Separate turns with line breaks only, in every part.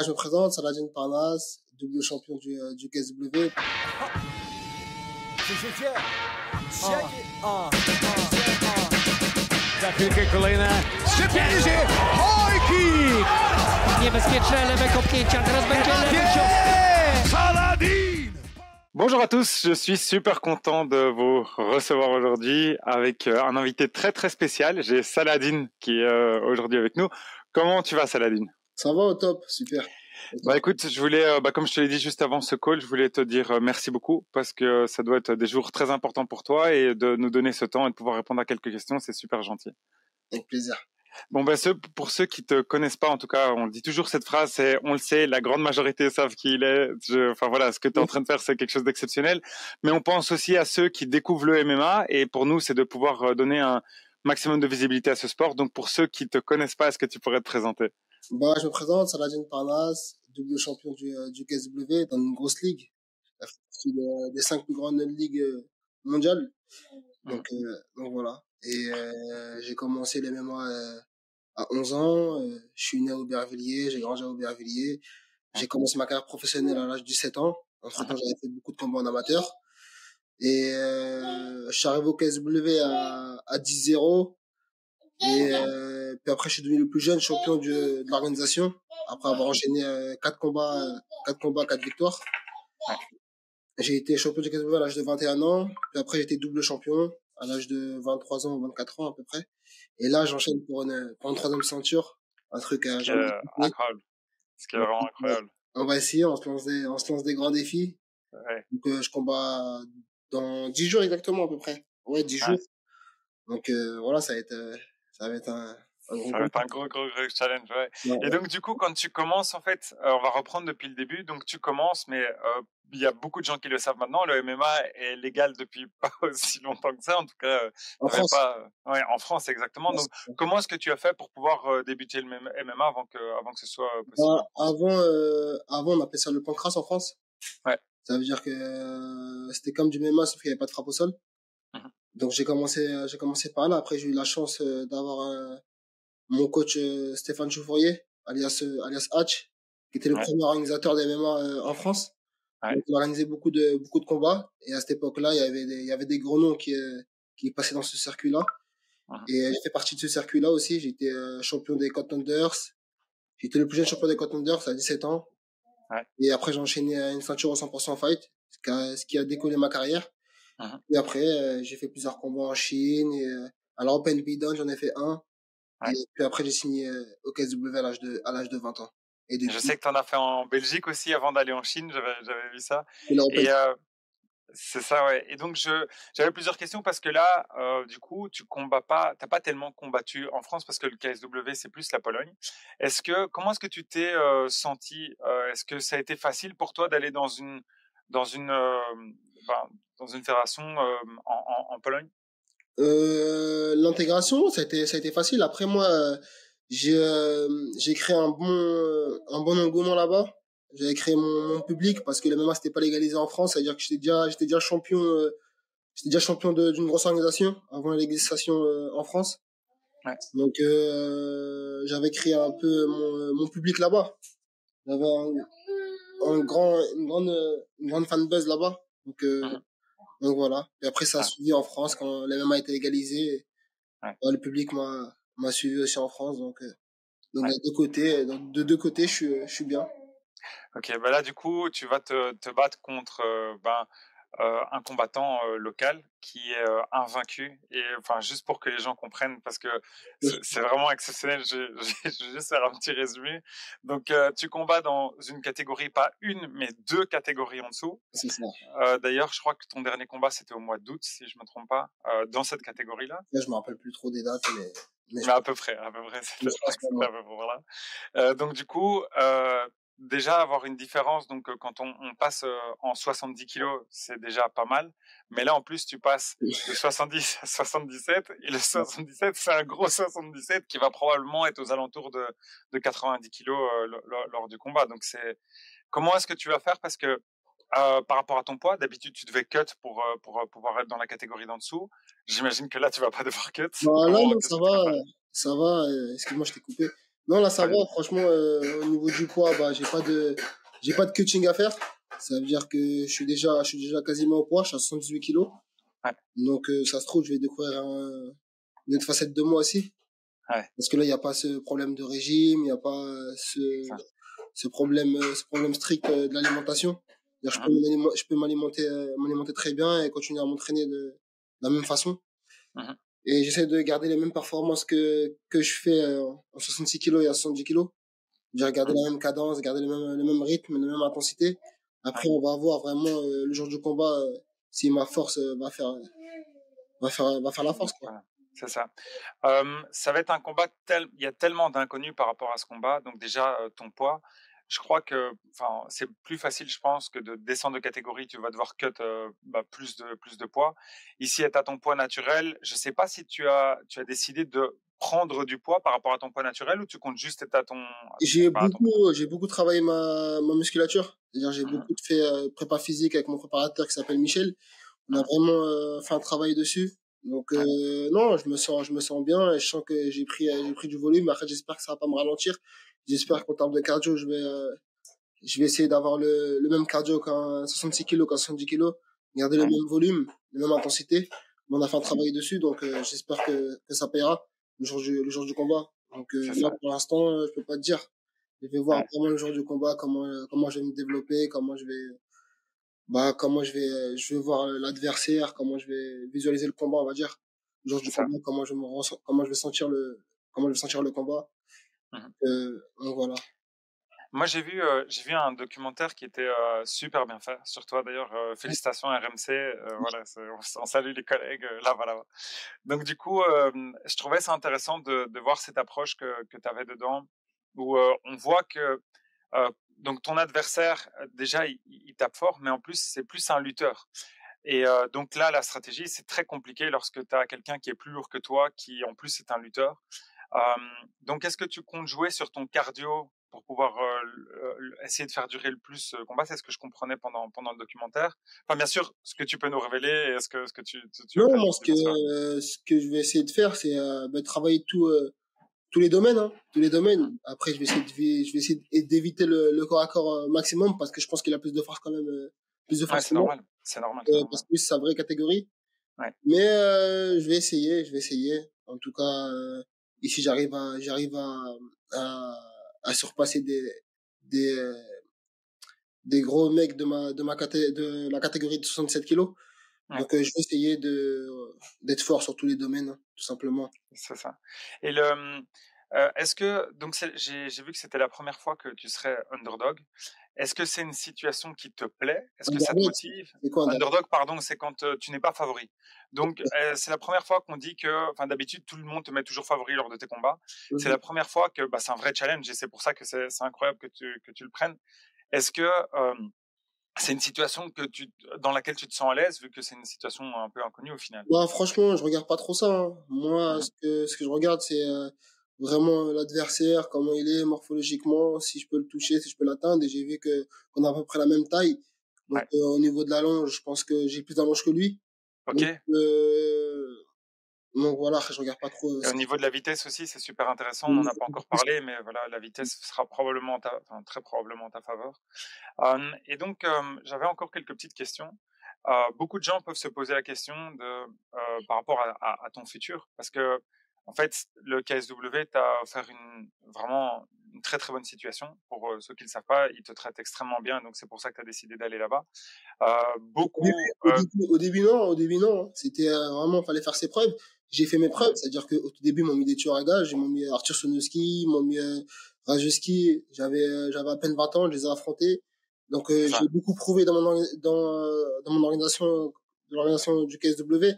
Je me présente, Saladin Parnas, double champion du, euh, du KSW.
Będzie lewy cios.
Saladin!
Bonjour à tous, je suis super content de vous recevoir aujourd'hui avec euh, un invité très très spécial. J'ai Saladin qui est euh, aujourd'hui avec nous. Comment tu vas Saladin?
Ça va au top, super.
Bah écoute, je voulais, euh, bah, comme je te l'ai dit juste avant ce call, je voulais te dire euh, merci beaucoup parce que ça doit être des jours très importants pour toi et de nous donner ce temps et de pouvoir répondre à quelques questions, c'est super gentil.
Avec plaisir.
Bon ben ceux, pour ceux qui te connaissent pas, en tout cas, on dit toujours cette phrase, c'est on le sait, la grande majorité savent qui il est. Je, enfin voilà, ce que tu es en train de faire, c'est quelque chose d'exceptionnel. Mais on pense aussi à ceux qui découvrent le MMA et pour nous, c'est de pouvoir euh, donner un maximum de visibilité à ce sport. Donc pour ceux qui te connaissent pas, est-ce que tu pourrais te présenter?
Bah, je me présente, Saladin Parnas, double champion du, euh, du KSW dans une grosse ligue. Partie de- des cinq plus grandes ligues euh, mondiales. Donc, euh, donc voilà. Et euh, j'ai commencé les MMA euh, à 11 ans. Euh, je suis né à Aubervilliers, j'ai grandi à Aubervilliers. J'ai commencé ma carrière professionnelle à l'âge de 17 ans. Entre temps, j'avais fait beaucoup de combats en amateur. Et euh, je suis arrivé au KSW à, à 10-0. Et euh, puis après, je suis devenu le plus jeune champion du- de l'organisation. Après avoir enchaîné euh, quatre combats, euh, quatre combats, quatre victoires. J'ai été champion du KSW à l'âge de 21 ans. Puis après, j'ai été double champion à l'âge de 23 ans ou 24 ans à peu près. Et là, j'enchaîne pour une, pour une troisième ceinture. Un truc à
Ce qui
jamais
est
oublier.
incroyable. Ce qui est vraiment incroyable.
On va essayer, on se lance des, on se lance des grands défis.
Ouais.
Donc, euh, je combats dans 10 jours exactement à peu près. Ouais, 10
Ouais.
jours. Donc, euh, voilà, ça va être, euh, ça va être un, un gros
Ça va être un gros, gros, gros challenge, ouais.
Ouais,
Et donc, du coup, quand tu commences, en fait, euh, on va reprendre depuis le début. Donc, tu commences, mais euh, il y a beaucoup de gens qui le savent maintenant. Le MMA est légal depuis pas aussi longtemps que ça. En tout cas, euh,
En France.
Pas... Ouais, en France, exactement. Donc, comment est-ce que tu as fait pour pouvoir euh, débuter le MMA avant que, avant que ce soit euh, possible?
Bah, avant, euh, avant, on appelait ça le pancras en France.
Ouais.
Ça veut dire que euh, c'était comme du MMA, sauf qu'il n'y avait pas de frappe au sol.
Mhm.
Donc, j'ai commencé, euh, j'ai commencé par là. Après, j'ai eu la chance euh, d'avoir euh, mon coach euh, Stéphane Choufourier, alias, euh, alias Hatch, qui était le
Ouais.
premier organisateur des MMA euh, en France.
Ouais.
Donc, il organisait beaucoup de, beaucoup de combats. Et à cette époque-là, il y avait des, il y avait des gros noms qui, euh, qui passaient dans ce circuit-là.
Mhm.
Et euh, j'ai fait partie de ce circuit-là aussi. J'étais euh, champion des Contenders. J'étais le plus jeune champion des Contenders à 17 ans.
Ouais.
Et après, j'ai enchaîné à une ceinture au 100% fight, ce qui a, ce qui a décollé ma carrière.
Mhm.
Et après, euh, j'ai fait plusieurs combats en Chine. Et, euh, à l'Open Beatdown, j'en ai fait un.
Ouais.
Et puis après, j'ai signé euh, au KSW à l'âge de, à l'âge de 20 ans. Et depuis,
Je sais que tu en as fait en Belgique aussi avant d'aller en Chine. J'avais, vu ça. Et euh, c'est ça, ouais. Et donc, je, j'avais plusieurs questions parce que là, euh, du coup, tu combats pas, t'as pas tellement combattu en France parce que le KSW, c'est plus la Pologne. Est-ce que, comment est-ce que tu t'es euh, senti euh, Est-ce que ça a été facile pour toi d'aller dans une, dans une, euh, enfin, dans une fédération euh, en, en, en Pologne?
Euh, l'intégration, ça a été, ça a été facile. Après, moi, euh, j'ai, euh, j'ai créé un bon, un bon engouement là-bas. J'avais créé mon, mon public parce que le MMA c'était pas légalisé en France. C'est-à-dire que j'étais déjà, j'étais déjà champion, euh, j'étais déjà champion de- d'une grosse organisation avant la légalisation euh, en France.
Ouais.
Donc, euh, j'avais créé un peu mon, mon public là-bas. J'avais un, un grand, une grande, une grande fanbase là-bas. Donc, euh,
Mhm.
Donc voilà. Et après, ça a
Ouais.
suivi en France quand le MMA a été légalisé.
Ouais.
Bah, le public m'a, m'a suivi aussi en France. Donc, euh, donc
Ouais.
de deux côtés, donc de deux côtés, je suis, je suis bien.
Ok, bah là, du coup, tu vas te, te battre contre euh, ben, euh, un combattant euh, local qui est euh, invaincu. Et enfin, juste pour que les gens comprennent, parce que c'est vraiment exceptionnel, je, je, je vais juste faire un petit résumé. Donc, tu combats dans une catégorie, pas une, mais deux catégories en dessous.
C'est ça.
D'ailleurs, je crois que ton dernier combat, c'était au mois d'août, si je me trompe pas, dans cette catégorie-là.
Là, je me rappelle plus trop des dates, mais, mais
à peu près, à peu près, à peu voilà. Euh, donc du coup, euh, déjà avoir une différence, donc quand on, on passe en 70 kilos, c'est déjà pas mal. Mais là, en plus, tu passes de 70 à 77, et le 77, c'est un gros 77 qui va probablement être aux alentours de, de 90 kilos euh, lo- lo- lors du combat. Donc c'est comment est-ce que tu vas faire? Parce que euh, par rapport à ton poids, d'habitude tu devais cut pour pour pouvoir être dans la catégorie d'en dessous. J'imagine que là tu vas pas devoir cut.
Bah, là, non, ça va,
faire
euh, ça va, excuse-moi, je t'ai coupé. Non, là, ça va. Franchement, euh, au niveau du poids, bah, j'ai pas de, j'ai pas de cutting à faire. Ça veut dire que je suis déjà, je suis déjà quasiment au poids. Je suis à 78 kilos.
Ouais.
Donc, euh, ça se trouve, je vais découvrir un, une autre facette de moi aussi.
Ouais.
Parce que là, il n'y a pas ce problème de régime, il n'y a pas ce, ce problème, euh, ce problème strict euh, de l'alimentation. C'est-à-dire, Je peux m'aliment- je peux m'alimenter, euh, m'alimenter très bien et continuer à m'entraîner de, de la même façon.
Mhm.
Et j'essaie de garder les mêmes performances que, que je fais euh, en 66 kilos et à 70 kilos. J'ai garder la même cadence, garder le même, le même rythme, la même intensité. Après, on va voir vraiment euh, le jour du combat euh, si ma force va faire, va faire, va faire la force. Quoi.
C'est ça. Ça va être un combat tel, il y a tellement d'inconnus par rapport à ce combat. Donc déjà ton poids, je crois que, enfin, c'est plus facile, je pense, que de descendre de catégorie. Tu vas devoir cut euh, bah, plus de plus de poids. Ici, tu as ton poids naturel. Je sais pas si tu as tu as décidé de prendre du poids par rapport à ton poids naturel ou tu comptes juste être à ton.
J'ai beaucoup, j'ai beaucoup travaillé ma, ma musculature. C'est-à-dire, j'ai
Mhm.
beaucoup fait euh, prépa physique avec mon préparateur qui s'appelle Michel. On a vraiment euh, fait un travail dessus. Donc euh, non, je me sens, je me sens bien et je sens que j'ai pris, j'ai pris du volume. Après, j'espère que ça va pas me ralentir. J'espère qu'en termes de cardio, je vais, euh, je vais essayer d'avoir le, le même cardio qu'un 66 kg, qu'un 70 kg, garder le même volume, la même intensité. On a fait un travail dessus, donc euh, j'espère que, que ça payera le jour du, le jour du combat. Donc euh, là, pour l'instant, euh, je peux pas te dire. Je vais voir vraiment le jour du combat, comment, euh, comment je vais me développer, comment je vais, bah, comment je vais, euh, je vais voir l'adversaire, comment je vais visualiser le combat, on va dire. Le jour du combat, comment je me ressens, comment je vais sentir le, comment je vais sentir le combat.
Mhm.
Euh, voilà.
Moi, j'ai vu, euh, j'ai vu un documentaire qui était euh, super bien fait sur toi. D'ailleurs, euh, félicitations RMC. voilà, on, on salue les collègues là, voilà. Donc, du coup, je trouvais ça intéressant de, de voir cette approche que, que tu avais dedans, où on voit que donc ton adversaire déjà il, il tape fort, mais en plus c'est plus un lutteur. Et euh, donc là, la stratégie, c'est très compliqué lorsque tu as quelqu'un qui est plus lourd que toi, qui en plus est un lutteur. Donc, est-ce que tu comptes jouer sur ton cardio pour pouvoir essayer de faire durer le plus le combat? C'est ce que je comprenais pendant, pendant le documentaire. Enfin, bien sûr, ce que tu peux nous révéler, est-ce que, ce que tu, tu, tu
Non, moi, ce que, euh, ce que je vais essayer de faire, c'est euh, bah, travailler tout, euh, tous les domaines, hein, tous les domaines. Après, je vais essayer de, je vais essayer d'éviter le, le corps à corps maximum parce que je pense qu'il a plus de force quand même, plus de
Ouais,
force
c'est
que moi,
normal. C'est normal. c'est
euh,
normal.
parce que c'est sa vraie catégorie.
Ouais.
Mais euh, je vais essayer, je vais essayer. En tout cas, euh, ici, j'arrive à, j'arrive à, à, à surpasser des, des, des gros mecs de ma, de ma caté, de la catégorie de 67 kilos. Donc, euh, je vais essayer de, d'être fort sur tous les domaines, hein, tout simplement.
C'est ça. Et le, euh, est-ce que donc j'ai vu que c'était la première fois que tu serais underdog. Est-ce que c'est une situation qui te plaît? Est-ce que ça te motive?
quoi, un
Underdog, pardon, c'est quand euh, tu n'es pas favori. Donc euh, c'est la première fois qu'on dit que, enfin d'habitude tout le monde te met toujours favori lors de tes combats. C'est la première fois que bah, c'est un vrai challenge et c'est pour ça que c'est incroyable que tu que tu le prennes. Est-ce que euh, c'est une situation que tu, dans laquelle tu te sens à l'aise vu que c'est une situation un peu inconnue au final?
Bah, franchement, je regarde pas trop ça. hein. Moi, ce que, ce que je regarde, c'est vraiment l'adversaire, comment il est morphologiquement, si je peux le toucher, si je peux l'atteindre. Et j'ai vu que qu'on a à peu près la même taille. Donc,
Ouais.
euh, au niveau de la longe, je pense que j'ai plus d'allonge que lui.
Ok.
Donc, euh, donc voilà, je regarde pas trop. euh,
Et au niveau de la vitesse aussi, c'est super intéressant. On n'en a pas encore parlé, mais voilà, la vitesse sera probablement, en ta, enfin, très probablement en ta faveur. Euh, et donc, euh, j'avais encore quelques petites questions. Euh, beaucoup de gens peuvent se poser la question de, euh, par rapport à, à, à ton futur, parce que en fait, le KSW t'a offert une vraiment une très très bonne situation. Pour euh, ceux qui ne le savent pas, il te traite extrêmement bien, donc c'est pour ça que tu as décidé d'aller là-bas. Euh, beaucoup.
Au début, au début, non, au début, non. hein. C'était vraiment, fallait faire ses preuves. J'ai fait mes preuves, c'est-à-dire qu'au tout début, ils m'ont mis des tueurs à gages, ils m'ont mis Arthur Sonoski, ils m'ont mis Rajewski. J'avais, j'avais à peine 20 ans, je les ai affrontés. Donc, euh, j'ai beaucoup prouvé dans mon, dans, dans mon organisation, de l'organisation du KSW.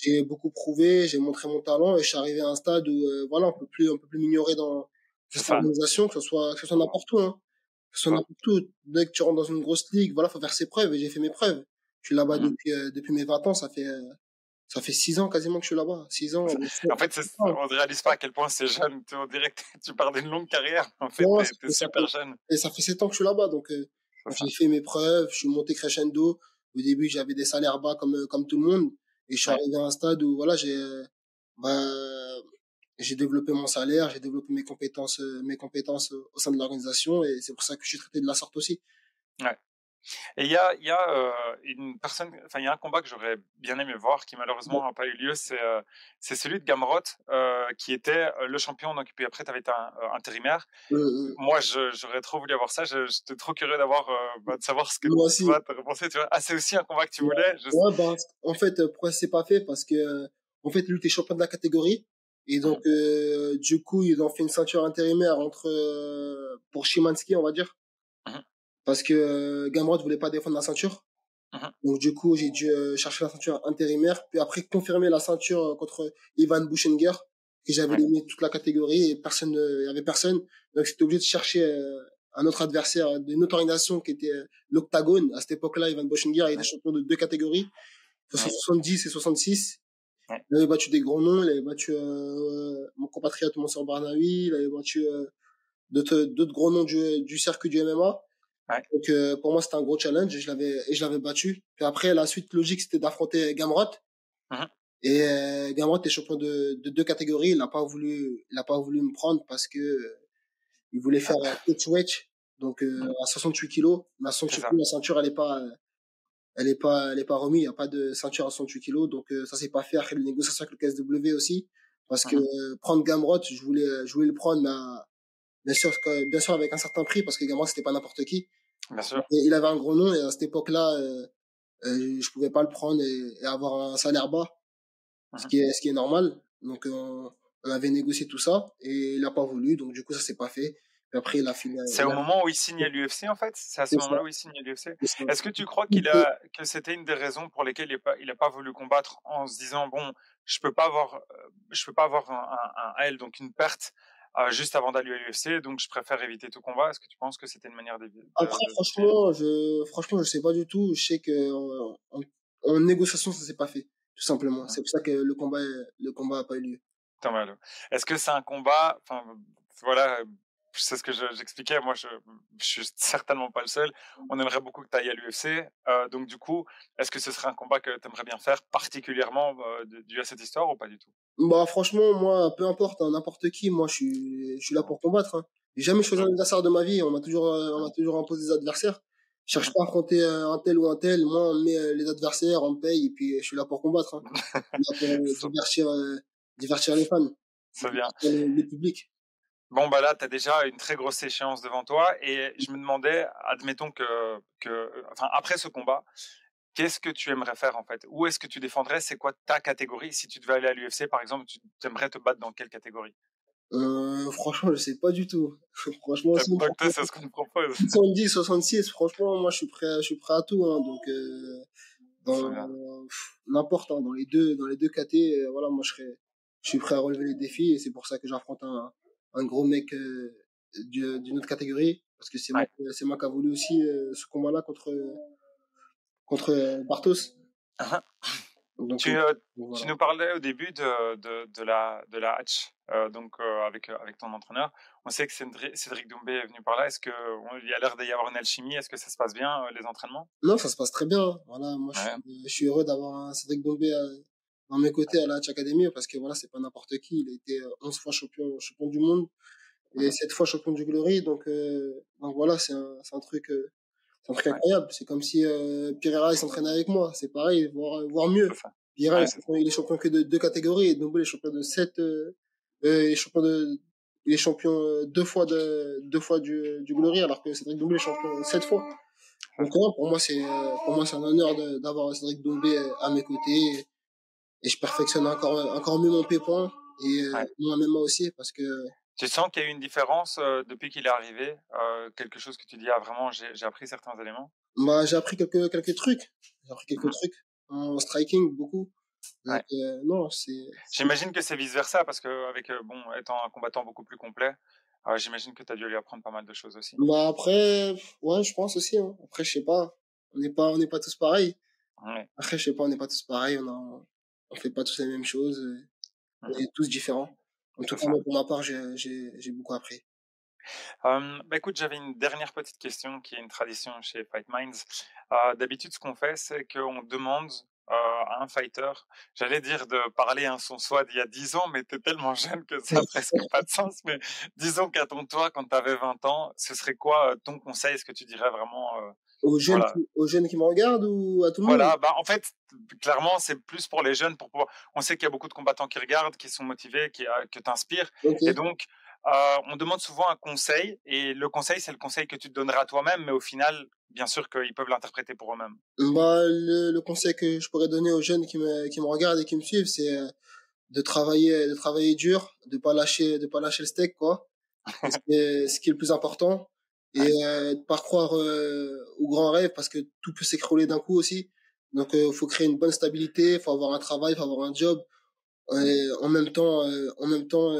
J'ai beaucoup prouvé, j'ai montré mon talent et je suis arrivé à un stade où, euh, voilà, on peut plus, on peut plus m'ignorer dans cette organisation, que ce soit, que ce soit n'importe où, hein. Que ce soit n'importe où. Dès que tu rentres dans une grosse ligue, voilà, faut faire ses preuves et j'ai fait mes preuves. Je suis là-bas
Mhm.
depuis, euh, depuis mes 20 ans, ça fait, euh, ça fait 6 ans quasiment que je suis là-bas. 6 ans.
En fait, on ne réalise pas à quel point c'est jeune. Tu- On dirait que tu pars d'une longue carrière. En fait,
Ouais,
t'es- super jeune.
Et ça fait 7 ans que je suis là-bas, donc, euh, j'ai fait mes preuves, je suis monté crescendo. Au début, j'avais des salaires bas comme, euh, comme tout le monde. Et je suis
Ouais.
arrivé à un stade où, voilà, j'ai, bah, j'ai développé mon salaire, j'ai développé mes compétences, euh, mes compétences euh, au sein de l'organisation et c'est pour ça que je suis traité de la sorte aussi.
Ouais. Et il y a, y a euh, une personne, enfin il y a un combat que j'aurais bien aimé voir qui malheureusement n'a pas eu lieu, c'est euh, c'est celui de Gamrot euh, qui était le champion. Donc puis après tu avais été un, intérimaire. Moi j'aurais trop voulu avoir ça. J'étais trop curieux d'avoir bah, de savoir ce que
Moi aussi.
tu vas penser. Tu vois, ah c'est aussi un combat que tu voulais. Je...
Ouais, bah, en fait pourquoi c'est pas fait? Parce que en fait lui t'es champion de la catégorie et donc mmh. du coup ils ont fait une ceinture intérimaire entre pour Shimansky on va dire parce que euh, Gamrot voulait pas défendre la ceinture. Uh-huh. Donc du coup, j'ai dû euh, chercher la ceinture intérimaire, puis après confirmer la ceinture euh, contre Ivan Buchenger, que j'avais ouais. toute la catégorie et personne, il y avait personne. Donc j'étais obligé de chercher un autre adversaire d'une autre organisation qui était l'Octagone. À cette époque-là, Ivan Buchenger était champion de deux catégories, 70 et 66. Il avait battu des grands noms, il avait battu euh, mon compatriote Mansour Barnaoui, il avait battu euh, d'autres gros noms du, du cercle du MMA. Donc euh, pour moi c'était un gros challenge et je l'avais et je l'avais battu. Puis après la suite logique c'était d'affronter Gamrot. Uh-huh. Et euh, Gamrot est champion de, de deux catégories. Il n'a pas voulu il a pas voulu me prendre parce que euh, il voulait faire un wedge donc euh, à 68 kilos. Ma ceinture, la ceinture elle est pas elle est pas elle est pas remise. Il y a pas de ceinture à 68 kilos donc euh, ça s'est pas fait après les négociations avec le KSW aussi parce que uh-huh. prendre Gamrot je voulais je voulais le prendre mais bien sûr, bien sûr avec un certain prix parce que également c'était pas n'importe qui.
Bien sûr.
Et il avait un gros nom et à cette époque-là, euh, euh, je pouvais pas le prendre et, et avoir un salaire bas, ce qui est ce qui est normal. Donc on, on avait négocié tout ça et il a pas voulu, donc du coup ça s'est pas fait. Et après il a fini.
C'est au moment où il signe à l'UFC en fait? C'est à ce moment-là où il signe à l'UFC. Est-ce que tu crois qu'il a que c'était une des raisons pour lesquelles il a pas il a pas voulu combattre en se disant bon je peux pas avoir euh, je peux pas avoir un, un, un L donc une perte euh, juste avant d'aller à l'UFC, donc je préfère éviter tout combat. Est-ce que tu penses que c'était une manière d'éviter
Après, franchement, je, franchement, je sais pas du tout. Je sais que en, en, négociation, ça s'est pas fait, tout simplement. C'est pour ça que le combat, le combat a pas eu lieu.
Est-ce que c'est un combat, enfin, voilà, c'est ce que j'expliquais. Moi, je, je suis certainement pas le seul. On aimerait beaucoup que tu ailles à l'UFC. Euh, donc, du coup, est-ce que ce serait un combat que tu aimerais bien faire, particulièrement euh, dû à cette histoire ou pas du tout?
Bah, franchement, moi, peu importe, hein, n'importe qui, moi, je suis, je suis là pour combattre. Hein. J'ai jamais choisi un adversaire de ma vie. On m'a toujours, on m'a toujours imposé des adversaires. Je cherche pas à affronter un tel ou un tel. Moi, on met les adversaires, on me paye, et puis je suis là pour combattre. Hein. là pour divertir, divertir les fans.
C'est bien.
Le public.
Bon, bah là, tu as déjà une très grosse échéance devant toi. Et je me demandais, admettons que, que enfin, après ce combat, qu'est-ce que tu aimerais faire en fait? Où est-ce que tu défendrais? C'est quoi ta catégorie? Si tu devais aller à l'UFC, par exemple, tu aimerais te battre dans quelle catégorie?
Euh, franchement, je sais pas du tout. franchement,
c'est ce qu'on me propose.
70, 66, franchement, moi, je suis prêt, je suis prêt à tout. Hein, donc, euh, dans n'importe, hein, dans les deux, dans les deux catés, euh, voilà, moi, je serais, je suis prêt à relever les défis et c'est pour ça que j'affronte un, un gros mec euh, d'une autre catégorie parce que c'est moi, c'est moi qui a voulu aussi euh, ce combat-là contre contre euh, Bartos.
Uh-huh. Donc, tu, tu, nous parlais au début de, de, de la de la hatch, donc avec avec ton entraîneur. On sait que Cédric Doumbé est venu par là. Est-ce que il y a l'air d'y avoir une alchimie? Est-ce que ça se passe bien les entraînements?
Non, ça se passe très bien. Voilà, moi je, suis, heureux d'avoir Cédric Doumbé dans mes côtés à la Hatch Academy parce que voilà, c'est pas n'importe qui. Il a été 11 fois champion, champion du monde et 7 fois champion du Glory. Donc, euh, donc voilà, c'est un, c'est un truc, euh, c'est un truc incroyable. C'est comme si euh, Pierre s'entraînait avec moi. C'est pareil, voire, voire mieux. Pierre il est champion que de deux catégories et est champion de 7, euh, il est champion de, il est champion deux fois de, deux fois du, du Glory alors que Cédric Doumbé est champion 7 fois. Donc, pour moi, c'est, pour moi, c'est un honneur d'avoir Cédric Doumbé à mes côtés et je perfectionne encore encore mieux mon pépin et euh, moi-même moi aussi parce que
tu sens qu'il y a eu une différence euh, depuis qu'il est arrivé euh, quelque chose que tu dis ah vraiment j'ai appris certains éléments?
Bah j'ai appris quelques quelques trucs. J'ai appris quelques mmh. trucs en striking beaucoup. Donc, euh, non c'est
j'imagine que c'est vice versa parce que avec bon étant un combattant beaucoup plus complet j'imagine que tu as dû lui apprendre pas mal de choses aussi.
Bah après ouais je pense aussi hein. après je sais pas. On n'est pas on n'est pas tous pareils. Ouais. après je sais pas on n'est pas tous pareils on a on fait pas tous les mêmes choses. On est tous différents. En tout cas, pour ma part, j'ai beaucoup appris.
bah écoute, j'avais une dernière petite question qui est une tradition chez Fight Minds. Euh, D'habitude, ce qu'on fait, c'est qu'on demande à un fighter J'allais dire de parler à son soi d'il y a 10 ans, mais tu es tellement jeune que ça n'a presque pas de sens. Mais disons qu'à ton toi, quand tu avais 20 ans, ce serait quoi ton conseil? Est-ce que tu dirais vraiment
aux jeunes, qui, aux jeunes qui me regardent ou à tout le
monde?
Voilà,
bah, en fait, clairement, c'est plus pour les jeunes. Pour pouvoir... On sait qu'il y a beaucoup de combattants qui regardent, qui sont motivés, qui, que tu inspires. Et donc, euh, on demande souvent un conseil. Et le conseil, c'est le conseil que tu te donneras toi-même. Mais au final, bien sûr qu'ils peuvent l'interpréter pour eux-mêmes.
Bah, le, le, conseil que je pourrais donner aux jeunes qui me, qui me regardent et qui me suivent, c'est euh, de travailler, de travailler dur, de pas lâcher, de pas lâcher le steak, quoi. c'est ce qui est le plus important et euh, de pas croire euh, aux grands rêves parce que tout peut s'écrouler d'un coup aussi. Donc il euh, faut créer une bonne stabilité, faut avoir un travail, faut avoir un job, en même temps, en même temps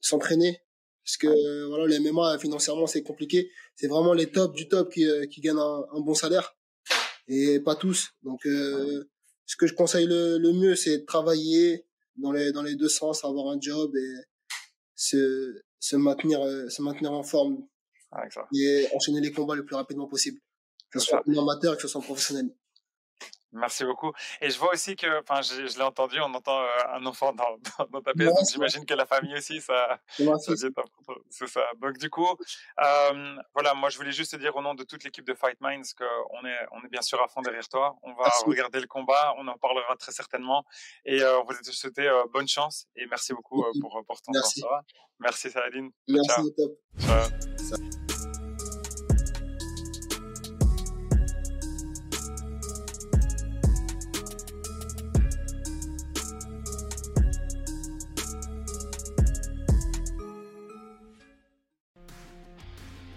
s'entraîner. Parce que voilà le MMA financièrement c'est compliqué. C'est vraiment les tops du top qui qui gagnent un, un bon salaire. Et pas tous. Donc ce que je conseille le, le mieux c'est de travailler dans les dans les deux sens, avoir un job et se se maintenir se maintenir en forme et enchaîner les combats le plus rapidement possible. Que ce soit un amateur, que ce soit un professionnel.
Merci beaucoup. Et je vois aussi que, enfin, je, je l'ai entendu, on entend euh, un enfant dans, dans, ta pièce, j'imagine que la famille aussi, ça, c'est ça. Donc du coup, euh, voilà, moi je voulais juste te dire au nom de toute l'équipe de Fight Minds qu'on est, on est bien sûr à fond derrière toi. On va regarder le combat, on en parlera très certainement, et euh, on va te souhaiter euh, bonne chance et merci beaucoup pour, pour ton merci. temps. Merci Saladin.
Merci,
Ciao.
top. Ciao.